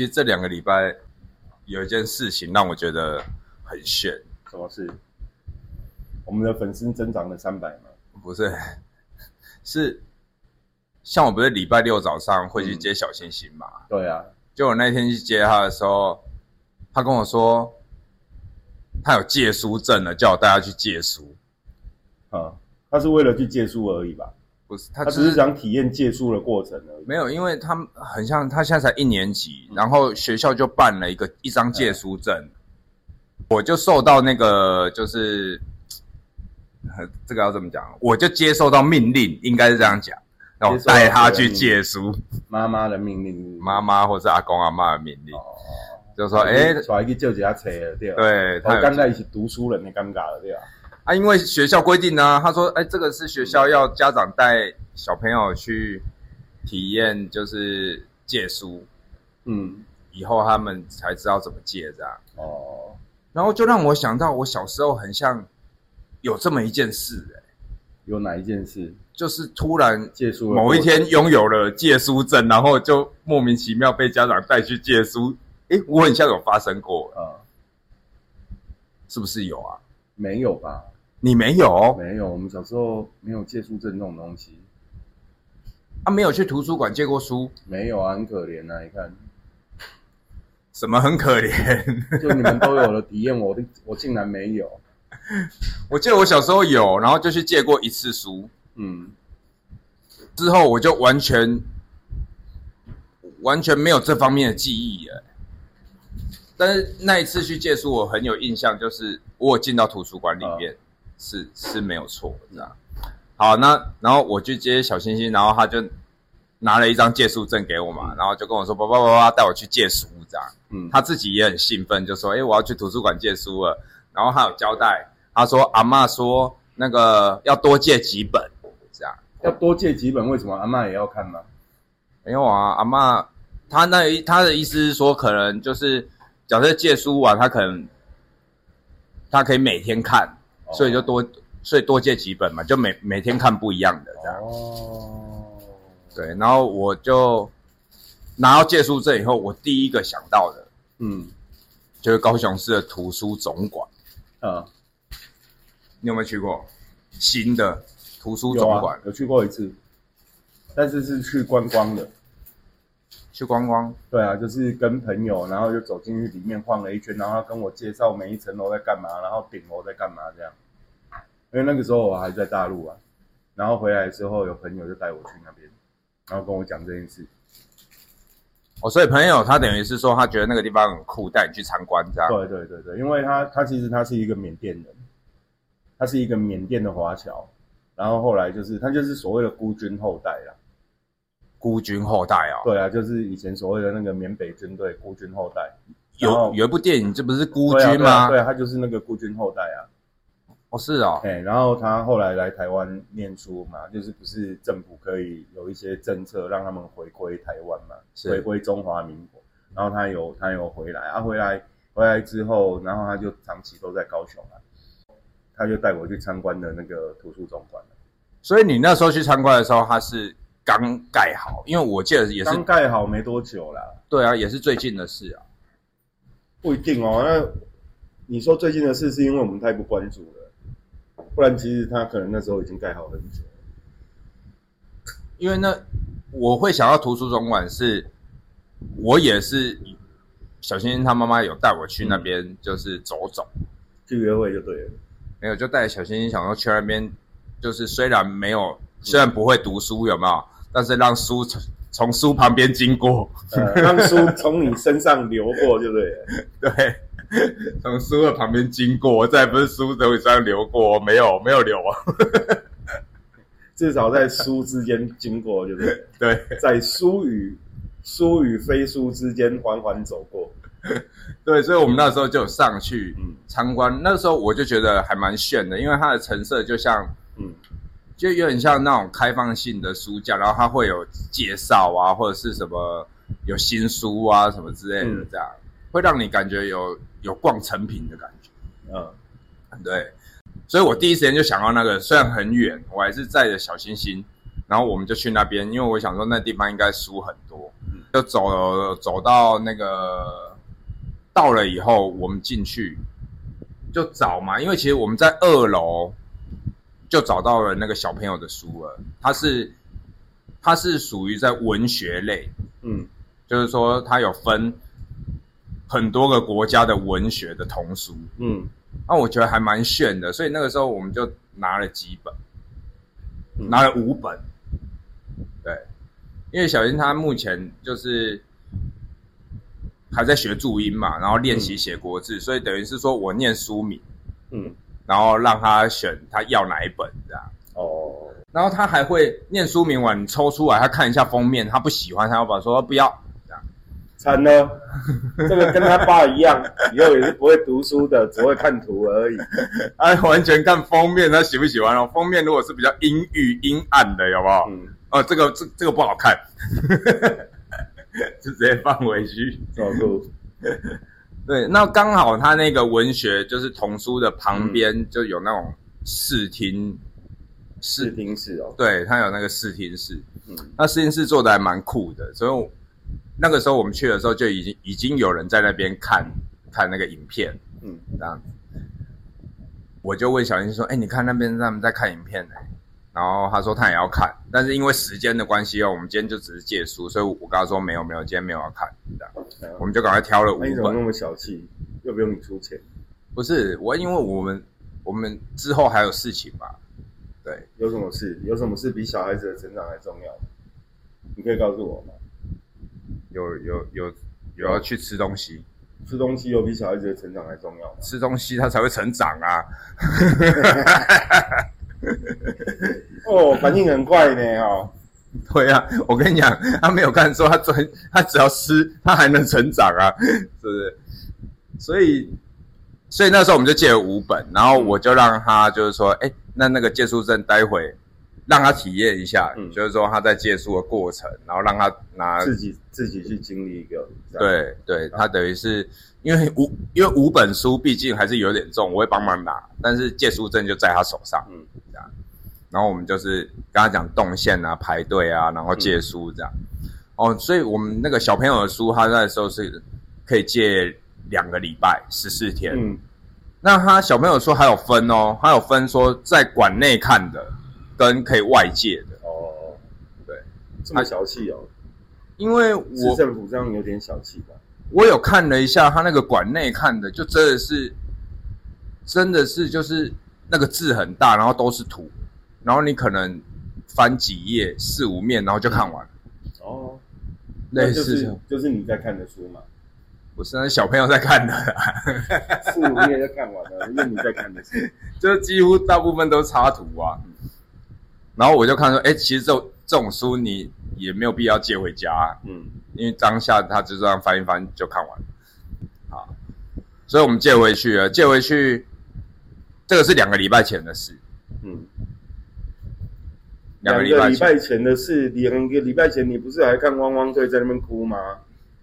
其实这两个礼拜有一件事情让我觉得很炫，什么事？我们的粉丝增长了三百嘛？不是，是像我不是礼拜六早上会去接小星星嘛？对啊，就我那天去接他的时候，他跟我说他有借书证了，叫我带他去借书。啊，他是为了去借书而已吧？不是，他他只是想体验借书的过程而已。没有，因为他们很像他现在才一年级，然后学校就办了一个一张借书证，我就受到那个就是，呃这个要怎么讲？我就接受到命令，应该是这样讲，然后带他去借书，妈妈的命令妈妈或是阿公阿妈的命令，哦，就说哎，出来去借一下册了，对他刚在一起读书人的尴尬了，对吧？啊，因为学校规定呢，他说，哎，这个是学校要家长带小朋友去体验，就是借书，嗯，以后他们才知道怎么借这样。哦，然后就让我想到，我小时候很像有这么一件事、哎，有哪一件事就是突然借书某一天拥有了借书证，然后就莫名其妙被家长带去借书。哎，我很像有发生过，嗯？是不是有啊？没有吧？你没有没有，我们小时候没有借书证这种东西，啊？没有去图书馆借过书？没有啊，很可怜啊！你看，什么很可怜？就你们都有了体验，我的我竟然没有。我记得我小时候有，然后就去借过一次书，嗯，之后我就完全完全没有这方面的记忆了。但是那一次去借书，我很有印象，就是我有进到图书馆里面，是是没有错，这样。好，那然后我去接小星星，然后他就拿了一张借书证给我嘛，然后就跟我说：“爸爸爸爸带我去借书。”这样，嗯他自己也很兴奋，就说：“哎、我要去图书馆借书了。”然后他有交代，他说：“阿嬷说那个要多借几本，这样。”要多借几本，为什么阿嬷也要看吗？没有啊，阿嬷他那一她的意思是说，可能就是假设借书完，他可能她可以每天看，哦所以就多所以多借几本嘛，就每每天看不一样的这样。哦，对，然后我就拿到借书证以后，我第一个想到的嗯就是高雄市的图书总馆，啊，你有没有去过新的图书总馆？，有去过一次，但是是去观光的。去观光？对啊，就是跟朋友，然后就走进去里面晃了一圈，然后他跟我介绍每一层楼在干嘛，然后顶楼在干嘛这样。因为那个时候我还在大陆啊，然后回来之后有朋友就带我去那边，然后跟我讲这件事。哦，所以朋友他等于是说，他觉得那个地方很酷，带你去参观这样。对对对对，因为他他其实他是一个缅甸人，他是一个缅甸的华侨，然后后来就是他就是所谓的孤军后代啦。孤军后代哦。对啊，就是以前所谓的那个缅北军队孤军后代。有有一部电影，这不是孤军吗？对啊，对啊他就是那个孤军后代啊。哦，是哦，哎，然后他后来来台湾念书嘛，就是不是政府可以有一些政策让他们回归台湾嘛，回归中华民国。然后他有他有回来啊，回来回来之后，然后他就长期都在高雄啊，他就带我去参观的那个图书总馆。所以你那时候去参观的时候，他是刚盖好，因为我记得也是刚盖好没多久啦，对啊，也是最近的事啊。不一定哦。那你说最近的事是因为我们太不关注了，不然其实他可能那时候已经盖好很久。因为那我会想要图书总馆是，我也是小星星他妈妈有带我去那边，就是走走，去约会就对了。没有就带小星星想要去那边，就是虽然没有，虽然不会读书有没有，但是让书从从书旁边经过，呃，让书从你身上流过，对不对了？对，从书的旁边经过，再不是书从你身上流过，没有没有流啊，至少在书之间经过，对不对？对。在书与书与非书之间缓缓走过。对，所以我们那时候就上去嗯参观。那时候我就觉得还蛮炫的，因为它的成色就像，嗯就有点像那种开放性的书架，然后它会有介绍啊，或者是什么有新书啊什么之类的，嗯这样、会让你感觉有有逛成品的感觉。嗯对，所以我第一时间就想到那个，虽然很远，我还是载着小星星，然后我们就去那边，因为我想说那地方应该书很多。嗯就走了走到那个到了以后，我们进去就找嘛，因为其实我们在二楼就找到了那个小朋友的书了，它是它是属于在文学类，嗯。就是说它有分很多个国家的文学的童书，嗯。那我觉得还蛮炫的，所以那个时候我们就拿了几本，嗯。拿了五本，对，因为小英她目前就是还在学注音嘛，然后练习写国字，所以等于是说我念书名，嗯，然后让他选他要哪一本这样，哦，然后他还会念书名完，你抽出来他看一下封面，他不喜欢，他要把说不要这样，惨了，这个跟他爸一样，以后也是不会读书的，只会看图而已。他 完全看封面，他喜不喜欢哦？封面如果是比较阴郁阴暗的，有没有？嗯，哦，这个这这个不好看，就直接放回去。照顾，对，那刚好他那个文学就是童书的旁边就有那种视听视视，听室哦。对，他有那个视听室，嗯。那视听室做的还蛮酷的，所以那个时候我们去的时候就已经已经有人在那边看看那个影片嗯。这样子。我就问小英说：“哎、你看那边他们在看影片呢、然后他说他也要看，但是因为时间的关系哦，我们今天就只是借书，所以我跟他说没有没有，今天没有要看，这样我们就赶快挑了五本。那你怎么那么小气？又不用你出钱？不是我，因为我们我们之后还有事情嘛，对，有什么事？有什么事比小孩子的成长还重要？你可以告诉我吗？有有有有要去吃东西，吃东西有比小孩子的成长还重要吗？吃东西他才会成长啊。哦，反应很快呢哦。对啊，我跟你讲，他没有看说他专，他只要吃，他还能成长啊，是不是？所以，所以那时候我们就借了五本，然后我就让他就是说，哎，那那个借书证待会让他体验一下，嗯就是说他在借书的过程，然后让他拿，自己自己去经历一个。对对，他等于是因为五因为五本书毕竟还是有点重，我会帮忙拿，但是借书证就在他手上，嗯。然后我们就是跟他讲动线啊、排队啊，然后借书这样。哦，所以我们那个小朋友的书，他那时候是可以借两个礼拜，十四天。嗯那他小朋友说还有分哦，还有分说在馆内看的跟可以外借的，哦，对，这么小气哦。因为市我政府这样有点小气吧？我有看了一下他那个馆内看的，就真的是，真的是就是那个字很大，然后都是图，然后你可能翻几页四五面，然后就看完。了，哦，类那就是似就是你在看的书嘛，不是那是小朋友在看的。啦，四五页就看完了，因为你在看的书。就是几乎大部分都插图啊。然后我就看说，哎，其实这种这种书你也没有必要借回家啊、嗯。因为当下他就这样翻一翻就看完了，好，所以我们借回去了，借回去，这个是两个礼拜前的事，嗯，两个礼拜前，的事，两个礼拜前你不是还看汪汪队在那边哭吗？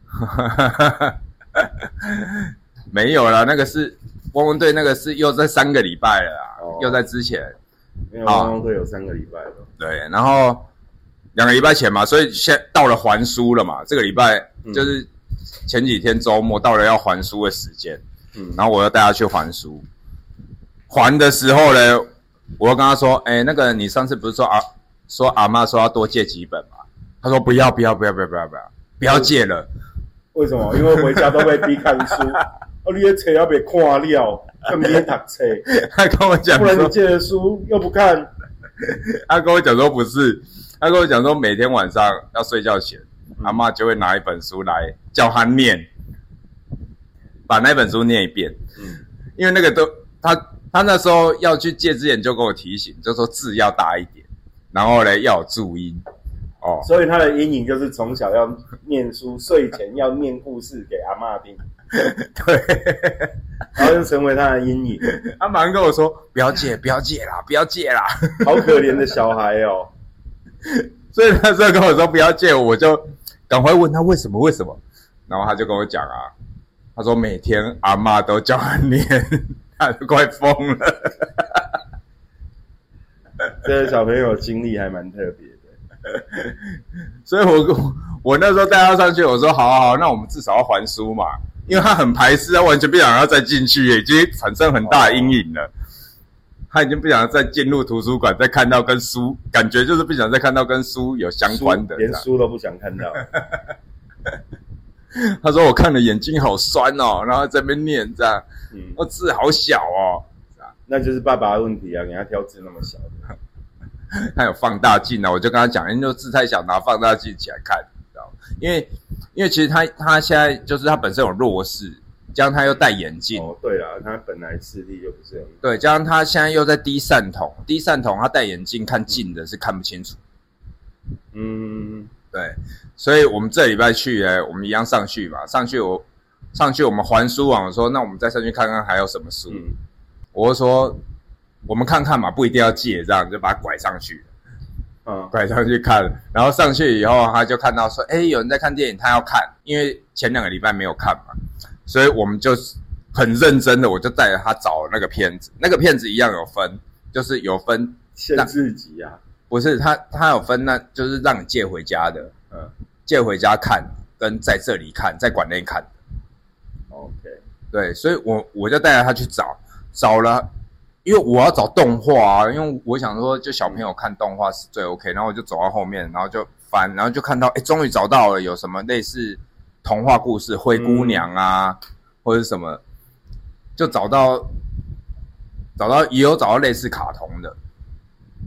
没有啦，那个是汪汪队，那个是又在三个礼拜了啊，哦又在之前，因为汪汪队有三个礼拜了。对，然后两个礼拜前嘛，所以现到了还书了嘛，这个礼拜嗯就是前几天周末到了要还书的时间，嗯，然后我又带他去还书。还的时候呢，我又跟他说：“哎、那个你上次不是说啊，说阿妈说要多借几本嘛？”他说：“不要，不要，不要，不要，不要，不要，不要借了。为什么？因为回家都被逼看书，哦，你的册要被看了，干嘛读册？”他跟我讲说，不然你借的书又不看，他跟我讲说不是，他跟我讲说每天晚上要睡觉前，嗯阿妈就会拿一本书来叫他念，把那本书念一遍。嗯因为那个都他他那时候要去借之前就跟我提醒，就说字要大一点，然后呢要有注音哦。所以他的阴影就是从小要念书，睡前要念故事给阿妈听，对，然后就成为他的阴影。他马上跟我说不要借，不要借啦，不要借啦。好可怜的小孩哦。所以他这跟我说不要借，我就赶快问他为什么为什么，然后他就跟我讲啊，他说每天阿妈都叫他念，他都快疯了。这个小朋友经历还蛮特别的。所以我我 我那时候带他上去，我说好好好，那我们至少要还书嘛，因为他很排斥，他完全不想要再进去，已经产生很大的阴影了。他已经不想再进入图书馆，再看到跟书，感觉就是不想再看到跟书有相关的，连书都不想看到。他说我看了眼睛好酸哦，然后在那边念这样，嗯，我字好小哦，那就是爸爸的问题啊，给他挑字那么小的。他有放大镜啊，我就跟他讲，因为字太小，拿放大镜起来看，知道因为因为其实他他现在就是他本身有弱视，加上他又戴眼镜。哦，对了，他本来视力就不是很对，加上他现在又在低散瞳，低散瞳他戴眼镜看近的是看不清楚。嗯，对，所以我们这礼拜去哎，我们一样上去嘛，上去我上去我们还书网说，那我们再上去看看还有什么书。我说。我们看看嘛，不一定要借，这样就把它拐上去，嗯，拐上去看，然后上去以后，他就看到说，哎，有人在看电影，他要看，因为前两个礼拜没有看嘛，所以我们就很认真的，我就带着他找那个片子，那个片子一样有分，就是有分限制级啊，不是，他他有分，那就是让你借回家的，嗯，借回家看跟在这里看，在馆内看，OK，对，所以我我就带着他去找，找了。因为我要找动画啊，因为我想说，就小朋友看动画是最 OK。然后我就走到后面，然后就翻，然后就看到，哎，终于找到了有什么类似童话故事《灰姑娘》啊，或者什么，就找到找到也有找到类似卡通的。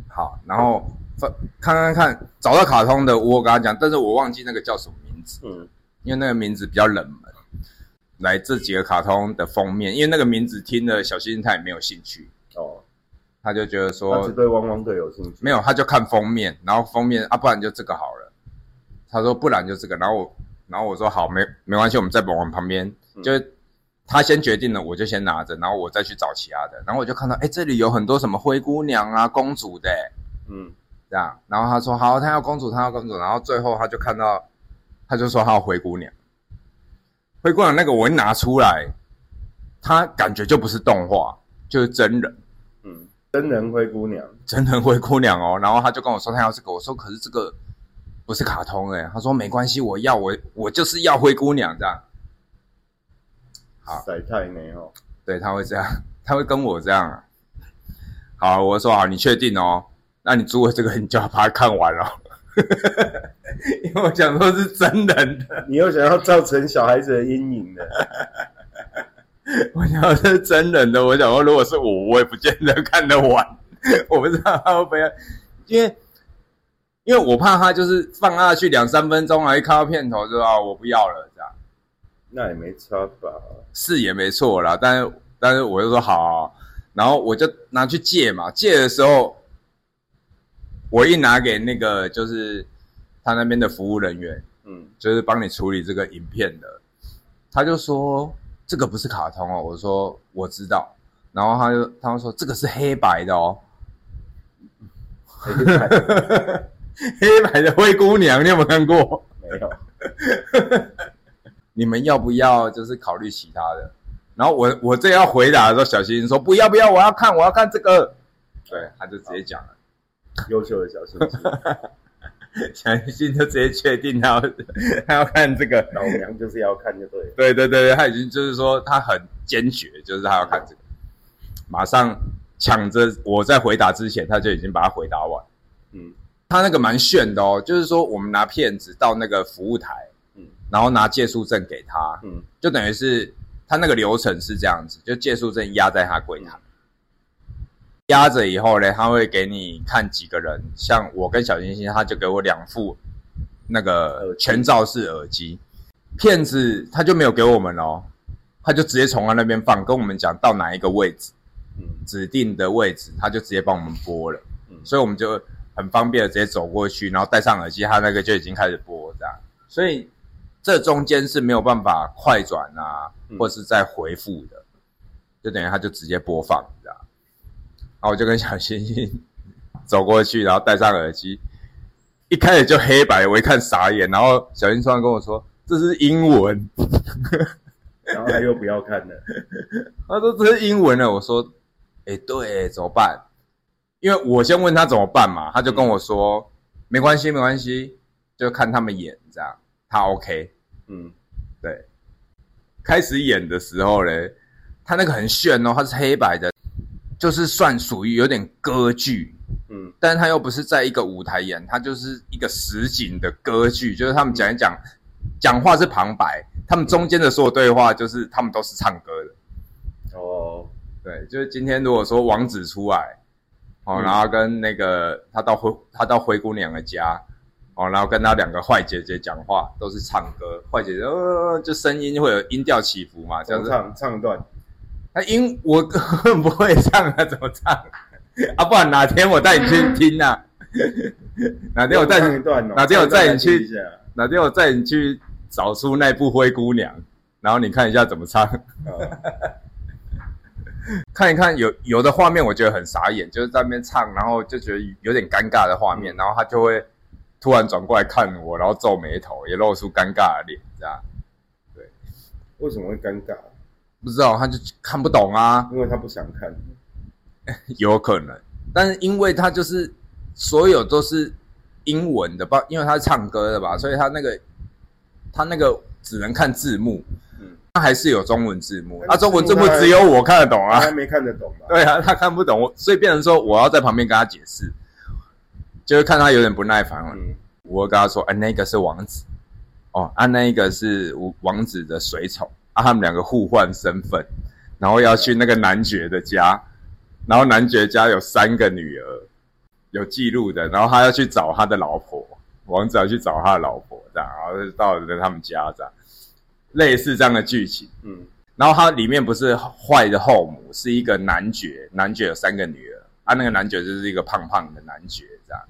好，然后翻看看看，找到卡通的，我跟他讲，但是我忘记那个叫什么名字，嗯，因为那个名字比较冷门。来这几个卡通的封面，因为那个名字听了，小新他也没有兴趣。哦，他就觉得说，他只对汪汪队有兴趣。没有，他就看封面，然后封面啊，不然就这个好了。他说不然就这个，然后我，然后我说好，没没关系，我们再往旁边。就他先决定了，我就先拿着，然后我再去找其他的。然后我就看到，哎，这里有很多什么灰姑娘啊、公主的，嗯，这样。然后他说好，他要公主，他要公主。然后最后他就看到，他就说他要灰姑娘。灰姑娘那个我一拿出来，他感觉就不是动画。就是真人，嗯，真人灰姑娘，真人灰姑娘哦。然后他就跟我说他要这个，我说可是这个不是卡通哎。他说没关系，我要我我就是要灰姑娘这样。好，塞太美哦。对他会这样，他会跟我这样啊。好，我说好，你确定哦？那你租了这个，你就要把它看完了。因为我想说是真人的，你又想要造成小孩子的阴影的。我想要是真人的，我想说，如果是我，我也不见得看得完。我不知道他会不会，因为因为我怕他就是放下去两三分钟啊，一看到片头就啊，我不要了这样。那也没差吧？是也没错啦，但是但是我就说好，然后我就拿去借嘛。借的时候，我一拿给那个就是他那边的服务人员，嗯，就是帮你处理这个影片的，他就说。这个不是卡通哦，我说我知道，然后他就他们说这个是黑白的哦，黑白的灰姑娘，你有没有看过？没有。你们要不要就是考虑其他的？然后我我这要回答的时候，小新说不要不要，我要看我要看这个。对，他就直接讲了，优秀的小新。小新就直接确定他 他要看这个，老娘就是要看就对。对对对对，他已经就是说他很坚决，就是他要看这个，马上抢着我在回答之前，他就已经把它回答完。嗯，他那个蛮炫的哦，就是说我们拿片子到那个服务台，嗯，然后拿借书证给他，嗯，就等于是他那个流程是这样子，就借书证压在他柜台。压着以后呢，他会给你看几个人，像我跟小星星，他就给我两副那个全罩式耳机。骗子他就没有给我们哦，他就直接从他那边放，跟我们讲到哪一个位置，嗯，指定的位置，他就直接帮我们播了，嗯，所以我们就很方便的直接走过去，然后戴上耳机，他那个就已经开始播这样，所以这中间是没有办法快转啊，或是再回复的，就等于他就直接播放这样。然后我就跟小星星走过去，然后戴上耳机，一开始就黑白，我一看傻眼。然后小星星突然跟我说：“这是英文。”然后他又不要看了，他说：“这是英文了。”我说：“哎，对，怎么办？”因为我先问他怎么办嘛，他就跟我说：“没关系，没关系，就看他们演这样。”他 OK。嗯，对，开始演的时候嘞，他那个很炫哦，他是黑白的，就是算属于有点歌剧，嗯，但是他又不是在一个舞台演，他就是一个实景的歌剧，就是他们讲一讲，讲话是旁白，他们中间的所有对话就是他们都是唱歌的。哦，对，就是今天如果说王子出来，哦，嗯然后跟那个他到灰他到灰姑娘的家，哦，然后跟他两个坏姐姐讲话，都是唱歌，坏姐姐呃，就声音会有音调起伏嘛，这样子。唱唱一段？那英我根本不会唱啊，怎么唱？啊，不然哪天我带你去听啊？哪天我带你，哪天我带你去哪天我带你去找出那部灰姑娘，然后你看一下怎么唱。哦 看一看有有的画面，我觉得很傻眼，就是在那边唱，然后就觉得有点尴尬的画面，然后他就会突然转过来看我，然后皱眉头，也露出尴尬的脸，这样对为什么会尴尬？不知道他就看不懂啊，因为他不想看。有可能，但是因为他就是所有都是英文的，吧，因为他是唱歌的吧，所以他那个他那个只能看字幕，嗯，他还是有中文字幕，那啊，中文字幕只有我看得懂啊。他，还没看得懂吧？对啊，他看不懂，我所以变成说我要在旁边跟他解释，就会看他有点不耐烦了。嗯，我会跟他说：“啊，那个是王子，哦，啊，那一个是王子的随从，啊，他们两个互换身份，然后要去那个男爵的家，然后男爵家有三个女儿，有记录的，然后他要去找他的老婆，王子要去找他的老婆，这样，然后就到了他们家这样，类似这样的剧情。嗯，然后它里面不是坏的后母，是一个男爵，男爵有三个女儿，啊，那个男爵就是一个胖胖的男爵这样。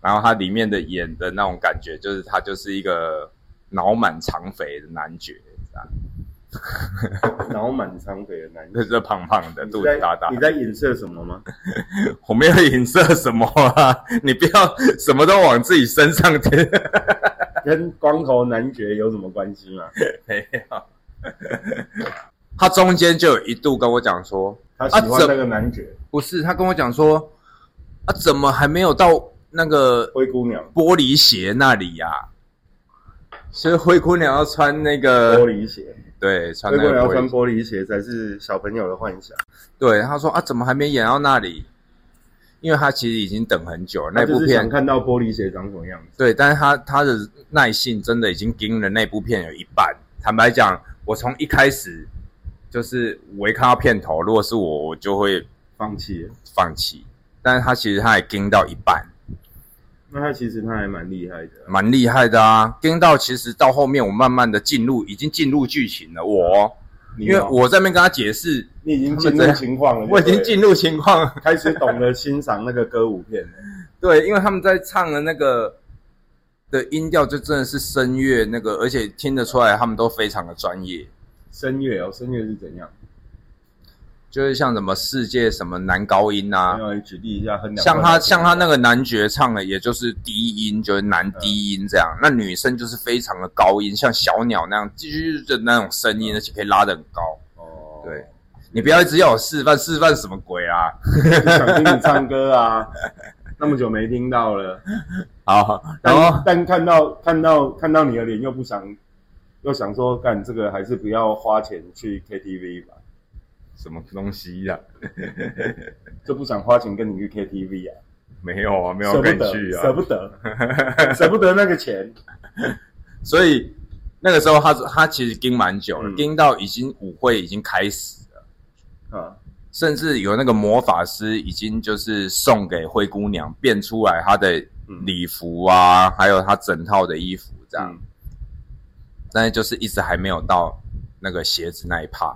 然后他里面的演的那种感觉，就是他就是一个脑满肠肥的男爵这样，脑满肠肥的男人。就是胖胖的，肚子大大你。在影射什么吗？我没有影射什么啊，你不要什么都往自己身上贴。跟光头男爵有什么关系吗？没有。他中间就有一度跟我讲说，他喜欢那个男爵不是，他跟我讲说，啊，怎么还没有到那个灰姑娘，玻璃鞋那里呀、所以灰姑娘要穿那个玻璃鞋，对，穿那个玻璃穿玻璃鞋才是小朋友的幻想。对，他说啊，怎么还没演到那里？因为他其实已经等很久了，那部片想看到玻璃鞋长什么样子。对，但是他他的耐性真的已经盯了那部片有一半。坦白讲，我从一开始就是我一看到片头，如果是我，我就会放弃。放弃。但是他其实他也盯到一半，那他其实他还蛮厉害的。蛮厉害的啊！听到其实到后面，我慢慢的进入，已经进入剧情了。我你因为我在那边跟他解释，你已经进入情况了，我已经进入情况了。开始懂得欣赏那个歌舞片了。对，因为他们在唱的那个的音调，就真的是声乐那个，而且听得出来他们都非常的专业。声乐哦，声乐是怎样？就是像什么世界什么男高音啊没，有，你举例一下，像他像他那个男爵唱的，也就是低音，就是男低音这样。那女生就是非常的高音，像小鸟那样，继续的那种声音，而且可以拉得很高。哦，对。你不要一直要我示范，示范什么鬼啊？想听你唱歌啊，那么久没听到了，好，然但后但看到看到看到你的脸又不想，又想说干这个还是不要花钱去 KTV 吧，什么东西呀、就不想花钱跟你去 KTV 啊，没有啊，没有跟去啊，舍不得，舍不得那个钱，所以那个时候他他其实盯蛮久了，嗯。盯到已经舞会已经开始了。啊，甚至有那个魔法师已经就是送给灰姑娘变出来她的礼服啊，还有她整套的衣服这样，嗯。但是就是一直还没有到那个鞋子那一趴，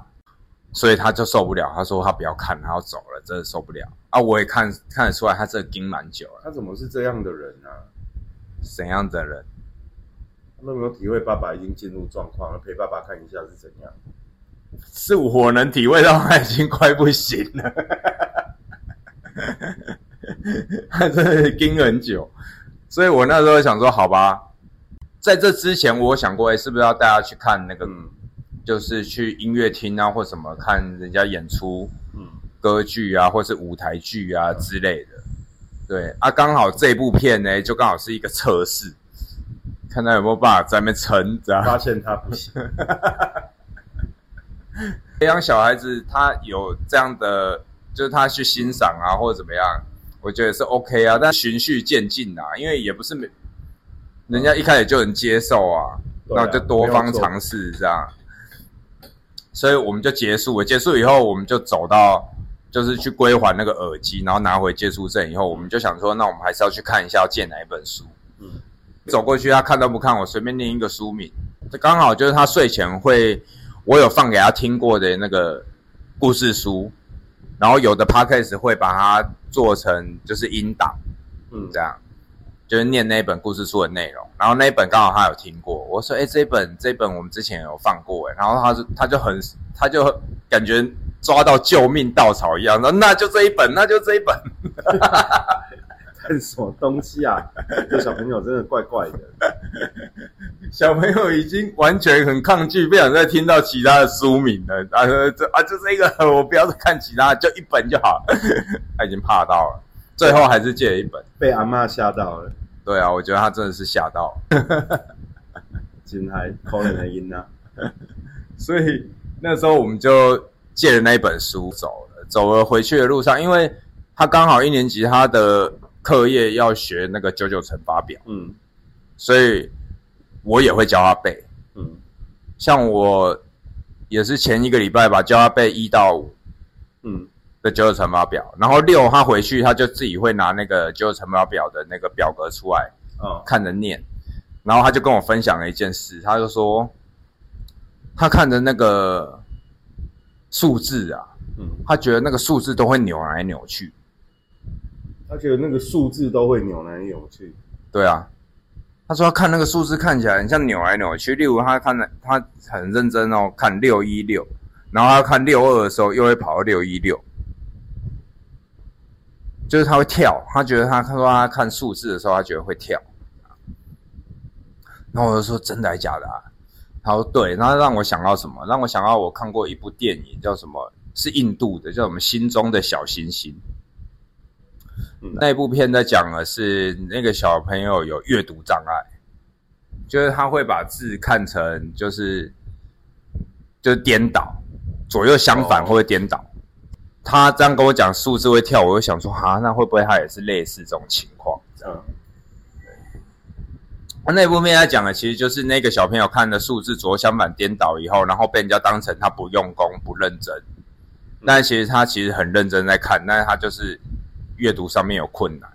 所以他就受不了，他说他不要看，他要走了，真的受不了啊！我也看看得出来，他这个盯蛮久了，他怎么是这样的人啊？怎样的人？他有没有体会爸爸已经进入状况了？陪爸爸看一下是怎样？是我能体会到他已经快不行了，他真的是盯很久，所以我那时候想说，好吧，在这之前我想过，哎、是不是要带他去看那个，嗯就是去音乐厅啊，或什么看人家演出嗯歌剧啊，或是舞台剧啊之类的。对啊，刚好这部片呢，就刚好是一个测试，看他有没有办法在那边撑，这样。发现他不行，培养小孩子，他有这样的，就是他去欣赏啊，或者怎么样，我觉得是 OK 啊。但循序渐进啊，因为也不是每人家一开始就能接受啊，对啊那就多方尝试这样。所以我们就结束了，结束以后我们就走到，就是去归还那个耳机，然后拿回借书证以后，我们就想说，那我们还是要去看一下要借哪一本书。嗯。走过去，他看都不看，我随便念一个书名，这刚好就是他睡前会，我有放给他听过的那个故事书，然后有的 podcast 会把它做成就是音档，嗯。这样，就是念那一本故事书的内容，然后那一本刚好他有听过，我说，哎、这一本这一本我们之前有放过，哎，然后他就他就很他就感觉抓到救命稻草一样，说那就这一本，那就这一本，看什么东西啊？这小朋友真的怪怪的。小朋友已经完全很抗拒，不想再听到其他的书名了。啊，这啊就这个，我不要再看其他，就一本就好。他已经怕到了，最后还是借了一本。被阿嬷吓到了，对啊，我觉得他真的是吓到，真还可怜的音啊。所以那时候我们就借了那一本书走了。走了回去的路上，因为他刚好一年级，他的课业要学那个九九乘法表，嗯所以我也会教他背。嗯像我也是前一个礼拜吧，教他背一到五嗯的九九乘法表，然后六他回去他就自己会拿那个九九乘法表的那个表格出来嗯看着念，然后他就跟我分享了一件事，他就说他看着那个数字啊，嗯，他觉得那个数字都会扭来扭去，他觉得那个数字都会扭来扭去。对啊。他说他看那个数字看起来很像扭来扭去，例如他看的他很认真哦，看六一六，然后他看六二的时候又会跑到六一六，就是他会跳，他觉得他他说他看数字的时候，他觉得会跳。然后我就说真的还假的啊？他说对，然后让我想到什么？让我想到我看过一部电影，叫什么？是印度的，叫什么？心中的小星星。嗯那一部片在讲的是那个小朋友有阅读障碍，就是他会把字看成就是就是颠倒，左右相反哦或者颠倒。他这样跟我讲数字会跳，我就想说，哈，那会不会他也是类似这种情况？嗯那那部片他讲的其实就是那个小朋友看的数字左右相反颠倒以后，然后被人家当成他不用功、不认真，但其实他其实很认真在看，但是他就是阅读上面有困难。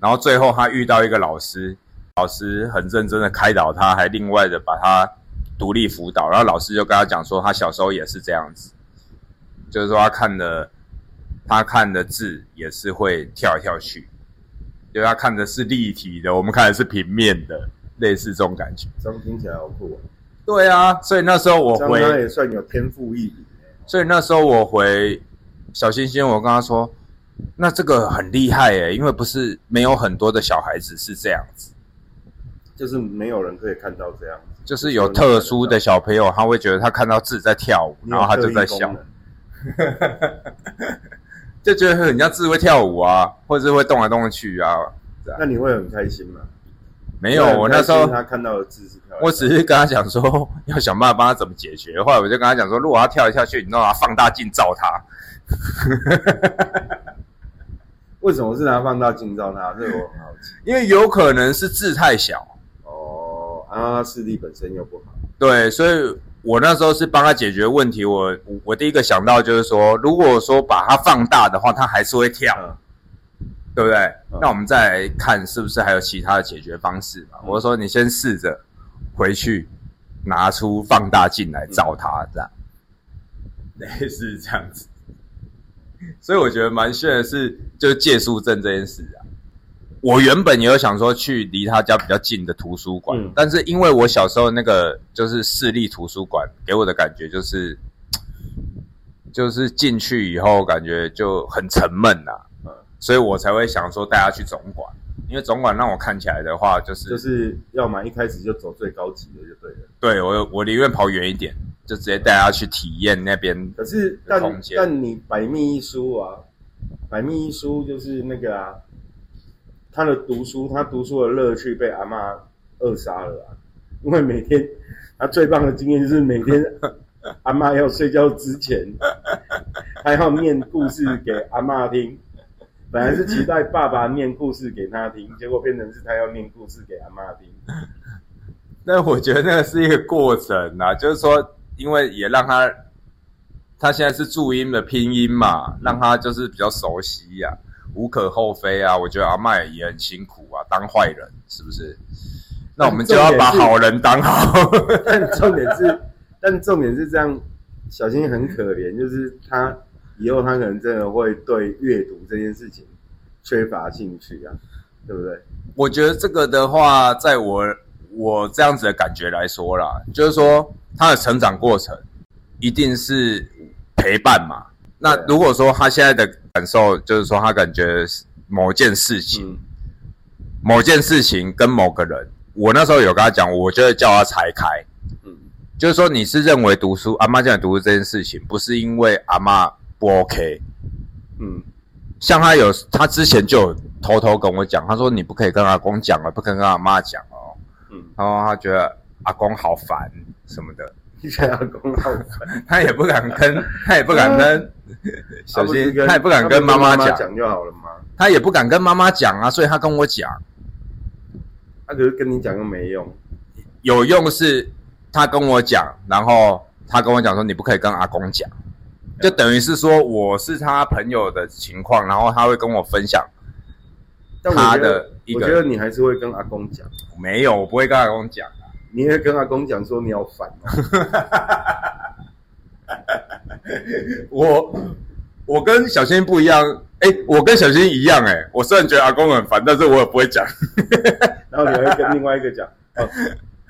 然后最后他遇到一个老师，老师很认真的开导他，还另外的把他独立辅导。然后老师就跟他讲说，他小时候也是这样子，就是说他看的他看的字也是会跳来跳去，因为他看的是立体的，我们看的是平面的，类似这种感觉。这样听起来好酷哦。对啊，所以那时候我回，他也算有天赋异禀。欸所以那时候我回小星星，我跟他说，那这个很厉害诶，因为不是没有很多的小孩子是这样子，就是没有人可以看到这样子，就是有特殊的小朋友，他会觉得他看到字在跳舞，然后他就在笑 就觉得很像字会跳舞啊，或者是会动来动去啊。那你会很开心吗？没有，我那时候他看到的字是漂亮的，我只是跟他讲说，要想办法帮他怎么解决。后来我就跟他讲说，如果他跳一下去，你都拿放大镜照他。为什么是拿放大镜照他？这个我很好奇。因为有可能是字太小，哦，啊，视力本身又不好，对，所以我那时候是帮他解决问题。我我第一个想到就是说，如果说把它放大的话，它还是会跳，嗯对不对？嗯那我们再来看是不是还有其他的解决方式嘛？嗯我说你先试着回去拿出放大镜来照它，这样类似这样子。所以我觉得蛮炫的是，就是借书证这件事啊。我原本也有想说去离他家比较近的图书馆，嗯但是因为我小时候那个就是市立图书馆给我的感觉就是，就是进去以后感觉就很沉闷呐、嗯所以我才会想说带他去总馆，因为总馆让我看起来的话，就是就是要么一开始就走最高级的就对了。对我我宁愿跑远一点，就直接带他去体验那边。可是，但但你百密一疏啊，百密一疏就是那个啊，他的读书，他读书的乐趣被阿嬷扼杀了啊，因为每天他最棒的经验就是每天 阿妈要睡觉之前，他要念故事给阿妈听。本来是期待爸爸念故事给他听，结果变成是他要念故事给阿妈听。那我觉得那个是一个过程啊，就是说，因为也让他，他现在是注音的拼音嘛，让他就是比较熟悉呀、无可厚非啊。我觉得阿麦也很辛苦啊，当坏人是不是？那我们就要把好人当好。但重点是，但重点是这样，小新很可怜，就是他以后他可能真的会对阅读这件事情缺乏兴趣啊，对不对？我觉得这个的话，在我我这样子的感觉来说啦，就是说他的成长过程一定是陪伴嘛。那如果说他现在的感受就是说他感觉某件事情、嗯。某件事情跟某个人，我那时候有跟他讲，我就会叫他拆开，嗯。就是说你是认为读书，阿妈叫你读书这件事情，不是因为阿妈不 OK，嗯。像他有，他之前就有偷偷跟我讲，他说你不可以跟阿公讲了，不可以跟阿妈讲哦。嗯，然后他觉得阿公好烦什么的，你想要公 他也不敢跟，他也不敢跟小心，他也不敢跟妈妈妈讲，讲就好了嘛。他也不敢跟妈妈讲啊，所以他跟我讲，他可是跟你讲又没用，有用是他跟我讲，然后他跟我讲说你不可以跟阿公讲，就等于是说我是他朋友的情况，然后他会跟我分享，他的一个我觉得你还是会跟阿公讲，没有，我不会跟阿公讲。你也会跟阿公讲说你好烦吗。我我跟小新不一样，哎、我跟小新一样、哎，我虽然觉得阿公很烦，但是我也不会讲，然后你还会跟另外一个讲，哦，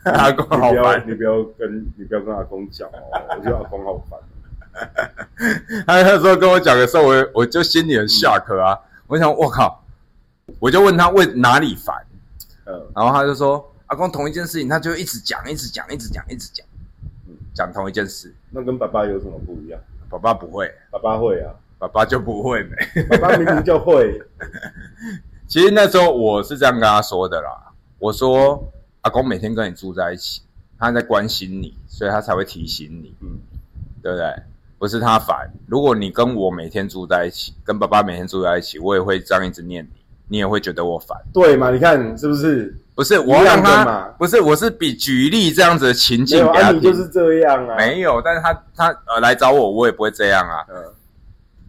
阿公好烦。你不要跟你不要跟阿公讲哦，我觉得阿公好烦。他那时候跟我讲的时候，我我就心里很 shock 啊，我想我靠，我就问他为哪里烦，嗯然后他就说阿公同一件事情，他就一直讲，一直讲，一直讲，一直讲，讲同一件事。那跟爸爸有什么不一样？爸爸不会，爸爸会啊，爸爸就不会没。爸爸明明就会。其实那时候我是这样跟他说的啦，我说阿公每天跟你住在一起，他在关心你，所以他才会提醒你，嗯，对不对？不是他烦。如果你跟我每天住在一起，跟爸爸每天住在一起，我也会这样一直念你，你也会觉得我烦。对嘛？你看是不是？不是我让他，不是我是比举例这样子的情境给他听。你就是这样啊。没有，但是他他呃来找我，我也不会这样啊。嗯，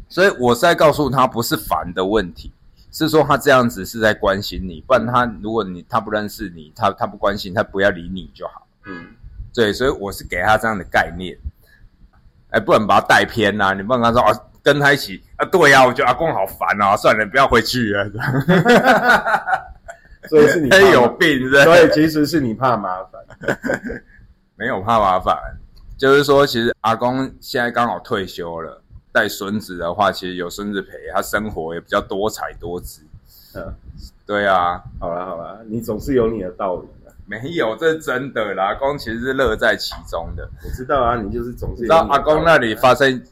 所以我是在告诉他，不是烦的问题，是说他这样子是在关心你，不然他如果你他不认识你，他他不关心，他不要理你就好。嗯，对，所以我是给他这样的概念，哎，不能把他带偏呐、你不能跟他说啊，跟他一起啊，对呀、我觉得阿公好烦啊，算了，不要回去了，所以是你有病是不是所以其实是你怕麻烦。没有怕麻烦，就是说，其实阿公现在刚好退休了，带孙子的话，其实有孙子陪，他生活也比较多彩多姿。嗯，对啊，好啦好啦，你总是有你的道理的。没有，这是真的啦。阿公其实是乐在其中的。我知道啊，你就是总是你知道阿公那里发生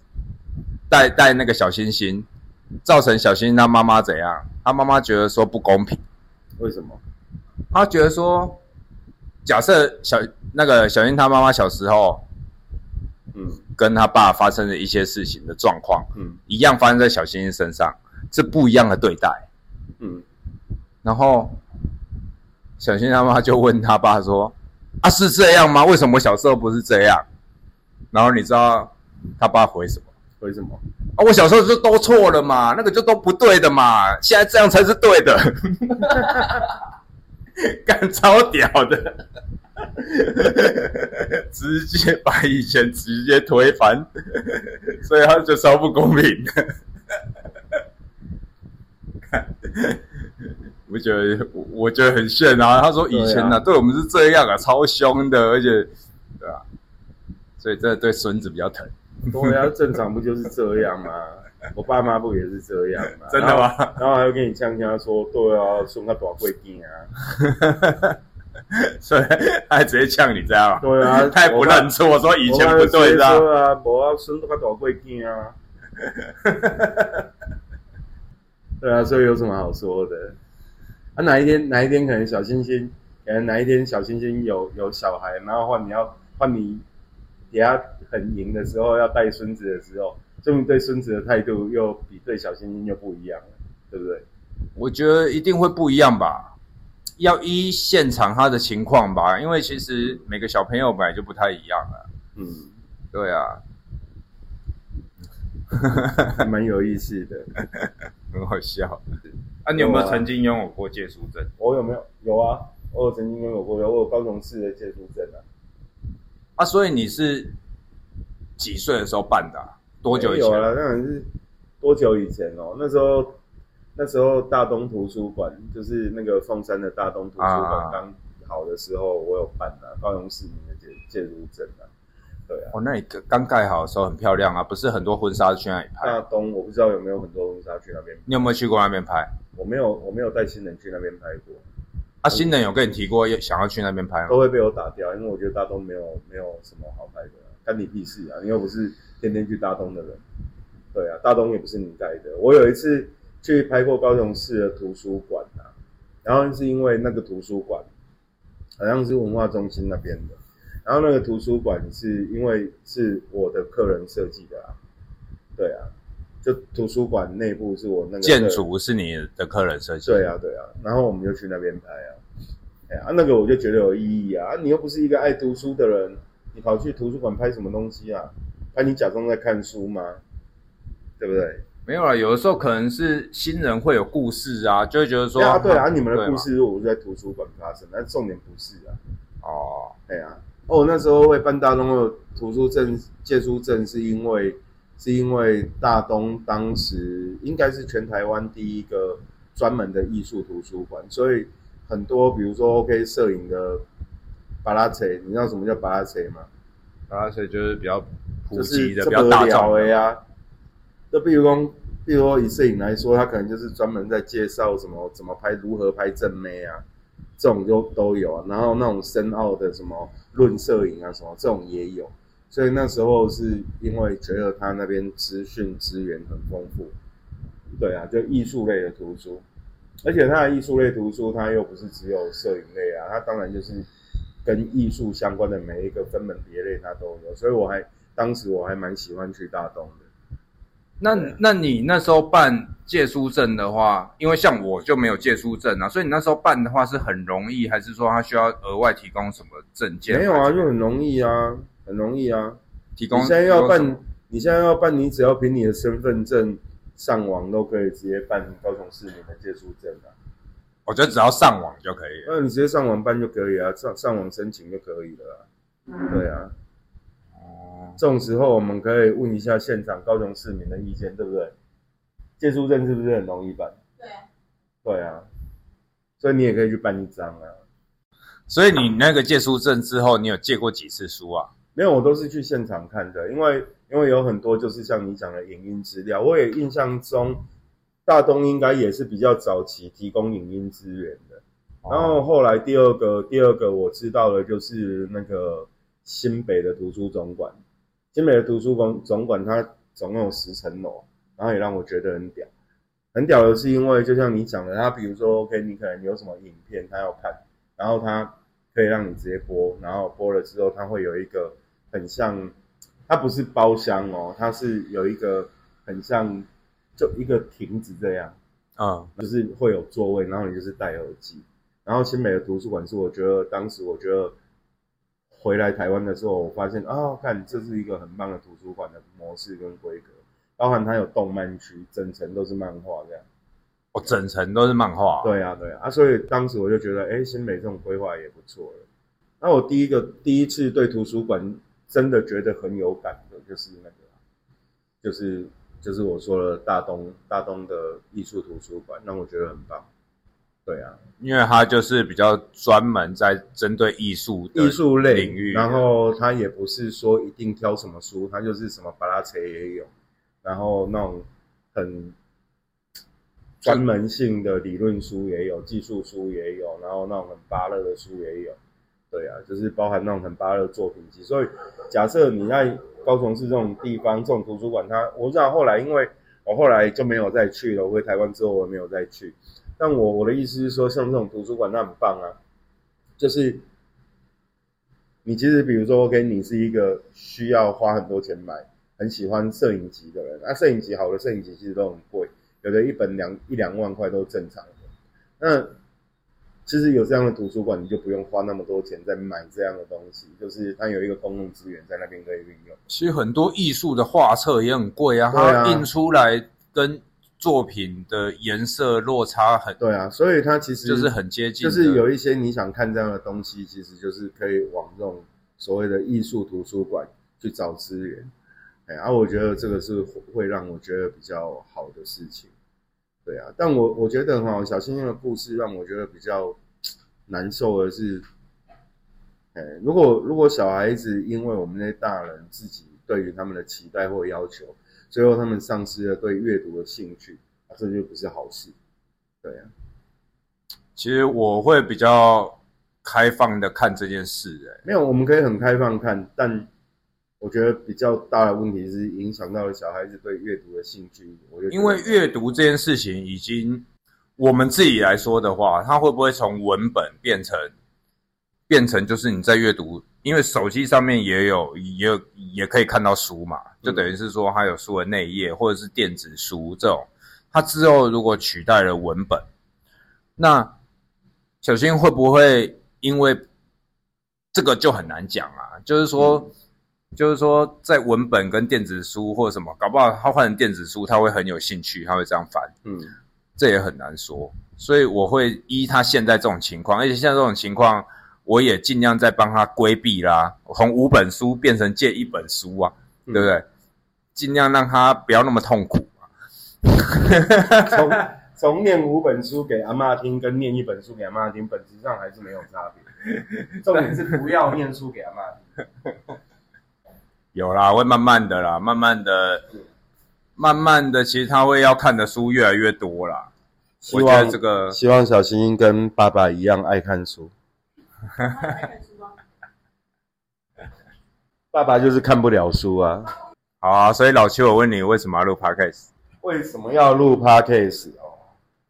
带带那个小星星，造成小星星他妈妈怎样？他妈妈觉得说不公平，为什么？他觉得说，假设小那个小英他妈妈小时候嗯跟他爸发生的一些事情的状况，嗯一样发生在小星星身上，是不一样的对待。嗯，然后小新他妈就问他爸说：“啊，是这样吗？为什么我小时候不是这样？”然后你知道他爸回什么？为什么？啊，我小时候就都错了嘛，那个就都不对的嘛，现在这样才是对的，干超屌的，直接把以前直接推翻，所以他就超不公平的。我觉得我我觉得很炫啊！他说以前呢、对啊对我们是这样啊，超凶的，而且对吧、所以这对孙子比较疼。对啊，正常不就是这样吗？我爸妈不也是这样吗？真的吗然后？还会跟你呛呛说，对啊，送个大贵金啊，所以他还直接呛你这样啊，对啊，他也不认错，说以前不对的对啊。啊，无啊，孙都个大贵囝啊。对啊，所以有什么好说的？啊，哪一天哪一天可能小星星可能哪一天小星星有有小孩，然后换你要换你给他很赢的时候，要带孙子的时候，证明对孙子的态度又比对小星星又不一样了，对不对？我觉得一定会不一样吧，要依现场他的情况吧，因为其实每个小朋友本来就不太一样了。嗯，对啊，还蛮有意思的。很好笑。啊，你有没有曾经拥有过借书证？我有没有？有啊，我有曾经拥有过，有我有高雄市的借书证啊。啊，所以你是几岁的时候办的啊、多久以前？有了，当然是多久以前哦？那时候那时候大东图书馆就是那个凤山的大东图书啊馆刚好的时候，我有办啊，高雄市民的借借书证啊。对啊，哦，那你刚盖好的时候很漂亮啊，不是很多婚纱去那里拍大？东我不知道有没有很多婚纱去那边，你有没有去过那边拍？我没有我没有带新人去那边拍过，啊，新人有跟你提过要想要去那边拍吗？都会被我打掉，因为我觉得大东没有没有什么好拍的啊，干你屁事啊！你又不是天天去大东的人。对啊，大东也不是你盖的。我有一次去拍过高雄市的图书馆啊，然后是因为那个图书馆好像是文化中心那边的，然后那个图书馆是因为是我的客人设计的啊，对啊，就图书馆内部是我那个建筑是你的客人设计？对啊，对啊，然后我们就去那边拍啊，哎呀、啊，那个我就觉得有意义啊，啊你又不是一个爱读书的人，你跑去图书馆拍什么东西啊？拍你假装在看书吗？对不对？没有啊，有的时候可能是新人会有故事啊，就会觉得说对啊，对啊，你们的故事如果是在图书馆发生，但重点不是啊，哦，哎呀、哦，那时候会办大东的图书证借书证，是因为是因为大东当时应该是全台湾第一个专门的艺术图书馆，所以很多比如说 OK 摄影的巴拉扯，你知道什么叫巴拉扯吗？然后所以就是比较普就是及的、比较大众的。的呀。就比如说，比如说以摄影来说，他可能就是专门在介绍什么怎么拍、如何拍正妹啊，这种都都有啊。然后那种深奥的什么论摄影啊，什么这种也有。所以那时候是因为觉得他那边资讯资源很丰富，对啊，就艺术类的图书，而且它的艺术类图书，它又不是只有摄影类啊，它当然就是跟艺术相关的每一个分门别类它都有，所以我还当时我还蛮喜欢去大东的。那那你那时候办借书证的话，因为像我就没有借书证啊，所以你那时候办的话是很容易，还是说他需要额外提供什么证件？没有啊，就很容易啊，很容易啊。提供。你现在要办，你现在要办，你只要凭你的身份证上网都可以直接办高雄市民的借书证啊。我觉得只要上网就可以了。那你直接上网办就可以啊，上上网申请就可以了啊。对啊，哦，这种时候我们可以问一下现场高雄市民的意见，对不对？借书证是不是很容易办？对，对啊，所以你也可以去办一张啊。所以你那个借书证之后，你有借过几次书啊？没有，我都是去现场看的，因为因为有很多就是像你讲的影音资料，我也印象中大东应该也是比较早期提供影音资源的。然后后来第二个第二个我知道的就是那个新北的图书总馆，新北的图书馆总馆它总共有十层楼，然后也让我觉得很屌。很屌的是因为就像你讲的，它比如说 OK，你可能有什么影片它要看，然后它可以让你直接播，然后播了之后它会有一个很像，它不是包厢哦，它是有一个很像就一个亭子这样。嗯，就是会有座位，然后你就是戴耳机。然后新美的图书馆是我觉得当时我觉得回来台湾的时候，我发现啊，看这是一个很棒的图书馆的模式跟规格，包含它有动漫区，整层都是漫画这样。哦整层都是漫画。，对啊，对啊，啊，所以当时我就觉得，哎，新美这种规划也不错了。那我第一个第一次对图书馆真的觉得很有感的，就是那个，就是就是我说的大东大东的艺术图书馆，让我觉得很棒。对啊，因为它就是比较专门在针对艺术艺术类领域，然后它也不是说一定挑什么书，它就是什么巴拉切也有，然后那种很专门性的理论书也有，技术书也有，然后那种很巴乐的书也有。对啊，就是包含那种很巴的作品集。所以假设你在高雄市这种地方，这种图书馆它，我知道后来因为我后来就没有再去了，我回台湾之后我没有再去。但我我的意思是说，像这种图书馆它很棒啊，就是你其实比如说，OK，你是一个需要花很多钱买，很喜欢摄影集的人，那、摄影集好的摄影集其实都很贵，有的一本两一两万块都正常的。那其实有这样的图书馆，你就不用花那么多钱在买这样的东西，就是它有一个公共资源在那边可以运用。其实很多艺术的画册也很贵啊，它印出来跟作品的颜色落差很，对啊，所以它其实就是很接近，就是有一些你想看这样的东西，其实就是可以往这种所谓的艺术图书馆去找资源。哎，啊，我觉得这个是会让我觉得比较好的事情。对啊，但我我觉得哈，小星星的故事让我觉得比较难受的是，哎，如果如果小孩子因为我们那些大人自己对于他们的期待或要求，最后他们丧失了对阅读的兴趣，啊、这就不是好事。对啊。其实我会比较开放的看这件事、哎，没有，我们可以很开放看，但我觉得比较大的问题是影响到了小孩子对阅读的兴趣。我觉得因为阅读这件事情已经，我们自己来说的话，它会不会从文本变成变成就是你在阅读？因为手机上面也有也有也可以看到书嘛，就等于是说它有书的内页或者是电子书这种，它之后如果取代了文本，那小新会不会因为这个就很难讲啊？就是说。就是说，在文本跟电子书或者什么，搞不好他换成电子书，他会很有兴趣，他会这样翻，嗯，这也很难说。所以我会依他现在这种情况，而且现在这种情况，我也尽量在帮他规避啦，从五本书变成借一本书啊，嗯对不对？尽量让他不要那么痛苦啊。从 从念五本书给阿嬷听，跟念一本书给阿嬷听，本质上还是没有差别。重点是不要念书给阿嬷听。有啦，会慢慢的啦，慢慢的，慢慢的，其实他会要看的书越来越多啦。我觉希望得这个希望小星星跟爸爸一样爱看书。爸爸就是看不了书啊。好啊，所以老七，我问你，为什么要录 podcast？为什么要录 podcast 哦？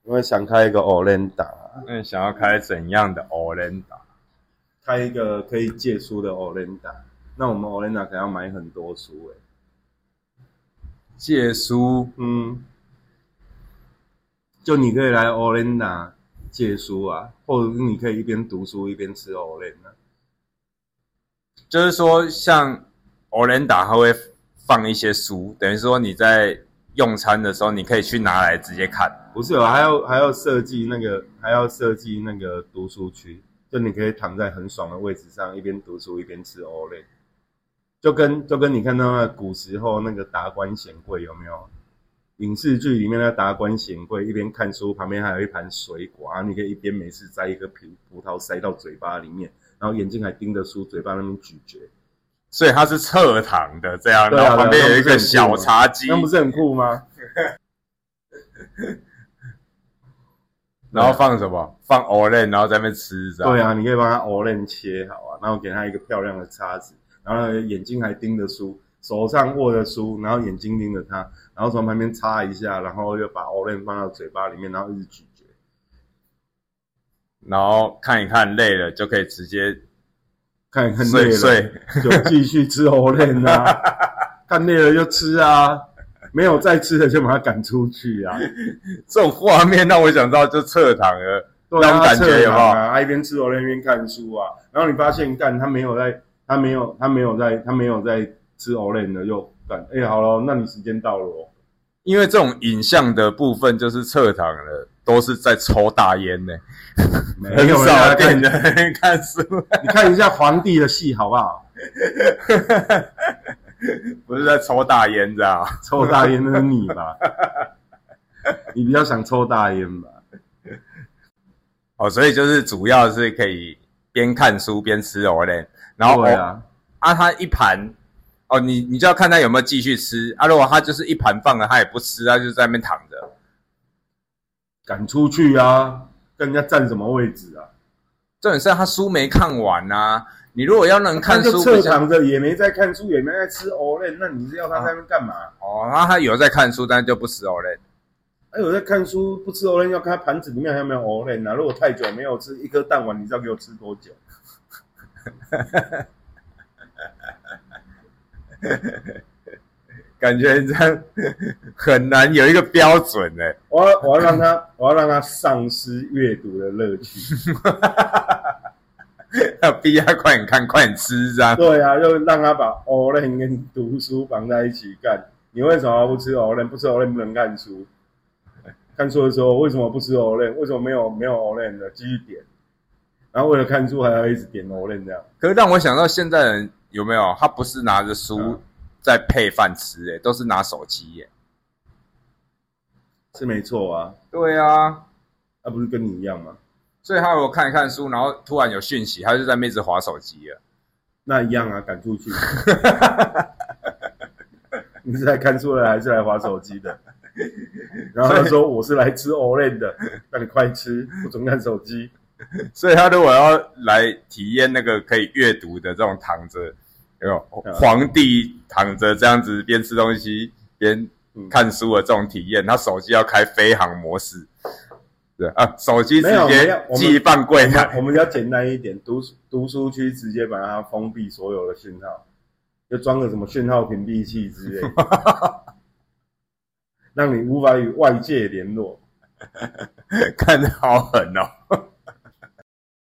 因为想开一个 Olenda，那你想要开怎样的 Olenda？开一个可以借书的 Olenda。那我们 Olenda 可能要买很多书诶、借书，嗯，就你可以来 Olenda 借书啊，或者是你可以一边读书一边吃 Olenda。就是说像 Olenda，它会放一些书，等于说你在用餐的时候，你可以去拿来直接看。不是有还要还要设计那个还要设计那个读书区，就你可以躺在很爽的位置上，一边读书一边吃 Olay，就跟就跟你看到那古时候那个达官显贵有没有？影视剧里面的达官显贵一边看书，旁边还有一盘水果，啊你可以一边没事摘一个葡葡萄塞到嘴巴里面，然后眼睛还盯着书，嘴巴那边咀嚼，所以它是侧躺的这样，啊然后旁边有一个小茶几，那不是很酷吗？然后放什么？放 Olay，然后在那边吃。对啊，你可以帮他 Olay 切好啊，然后给他一个漂亮的叉子，然后眼睛还盯着书，手上握着书，然后眼睛盯着他，然后从旁边擦一下，然后又把 Olay 放到嘴巴里面，然后一直咀嚼。然后看一看累了，就可以直接看一看累睡了睡。就继续吃 Olay 啊，看累了就吃啊，没有再吃的就把他赶出去啊。这种画面让我想到就侧躺了，对啊，那种感觉有没有？啊？他一边吃 Olay 一边看书啊，然后你发现干他没有在，他没有他没有在他没有在吃 Olay 的又干，哎、好了，那你时间到了哦。因为这种影像的部分就是侧躺了，都是在抽大烟呢，没 很少在电看，人看书，你看一下皇帝的戏好不好？不是在抽大烟这样。抽大烟那是你吧？你比较想抽大烟吧？哦，所以就是主要是可以边看书边吃 Olay，然后对啊，啊，他一盘哦，你你就要看他有没有继续吃啊。如果他就是一盘放了，他也不吃，他就在那边躺着。赶出去啊，跟人家占什么位置啊？重点是他书没看完啊、你如果要能看书比较，躺着，也没在看书，也没在吃 Olay，那你是要他在那干嘛？哦，那他有在看书，但是就不吃 Olay。哎，我在看书，不吃 Olen 要看盘子里面还有没有 Olen 啊？如果太久没有吃一颗蛋丸，你知道给我吃多久？感觉这样很难有一个标准哎。我要我要让他，我要让他丧失阅读的乐趣。要 逼他快点看，快点吃，这样。对啊，就让他把 Olen 跟读书绑在一起干。你为什么不吃 Olen？不吃 Olen 不能看书。看书的时候为什么不吃 Olen？为什么没有没有 Olen 的继续点？然后为了看书还要一直点 Olen 这样。可是让我想到现在人有没有？他不是拿着书在配饭吃，哎，都是拿手机，耶。是没错啊。对啊，那不是跟你一样吗？所以他如果看一看书，然后突然有讯息，他就在妹子划手机了。那一样啊，赶出去。你是来看书的还是来划手机的？然后他说 我是来吃 Olen 的，那你快吃，我总看手机。所以他如果要来体验那个可以阅读的这种躺着，有皇帝躺着这样子边吃东西边看书的这种体验，他手机要开飞行模式。对啊，手机直接寄放柜台。我们要简单一点，读读书区直接把它封闭所有的讯号，就装个什么讯号屏蔽器之类。让你无法与外界联络，看得好狠哦！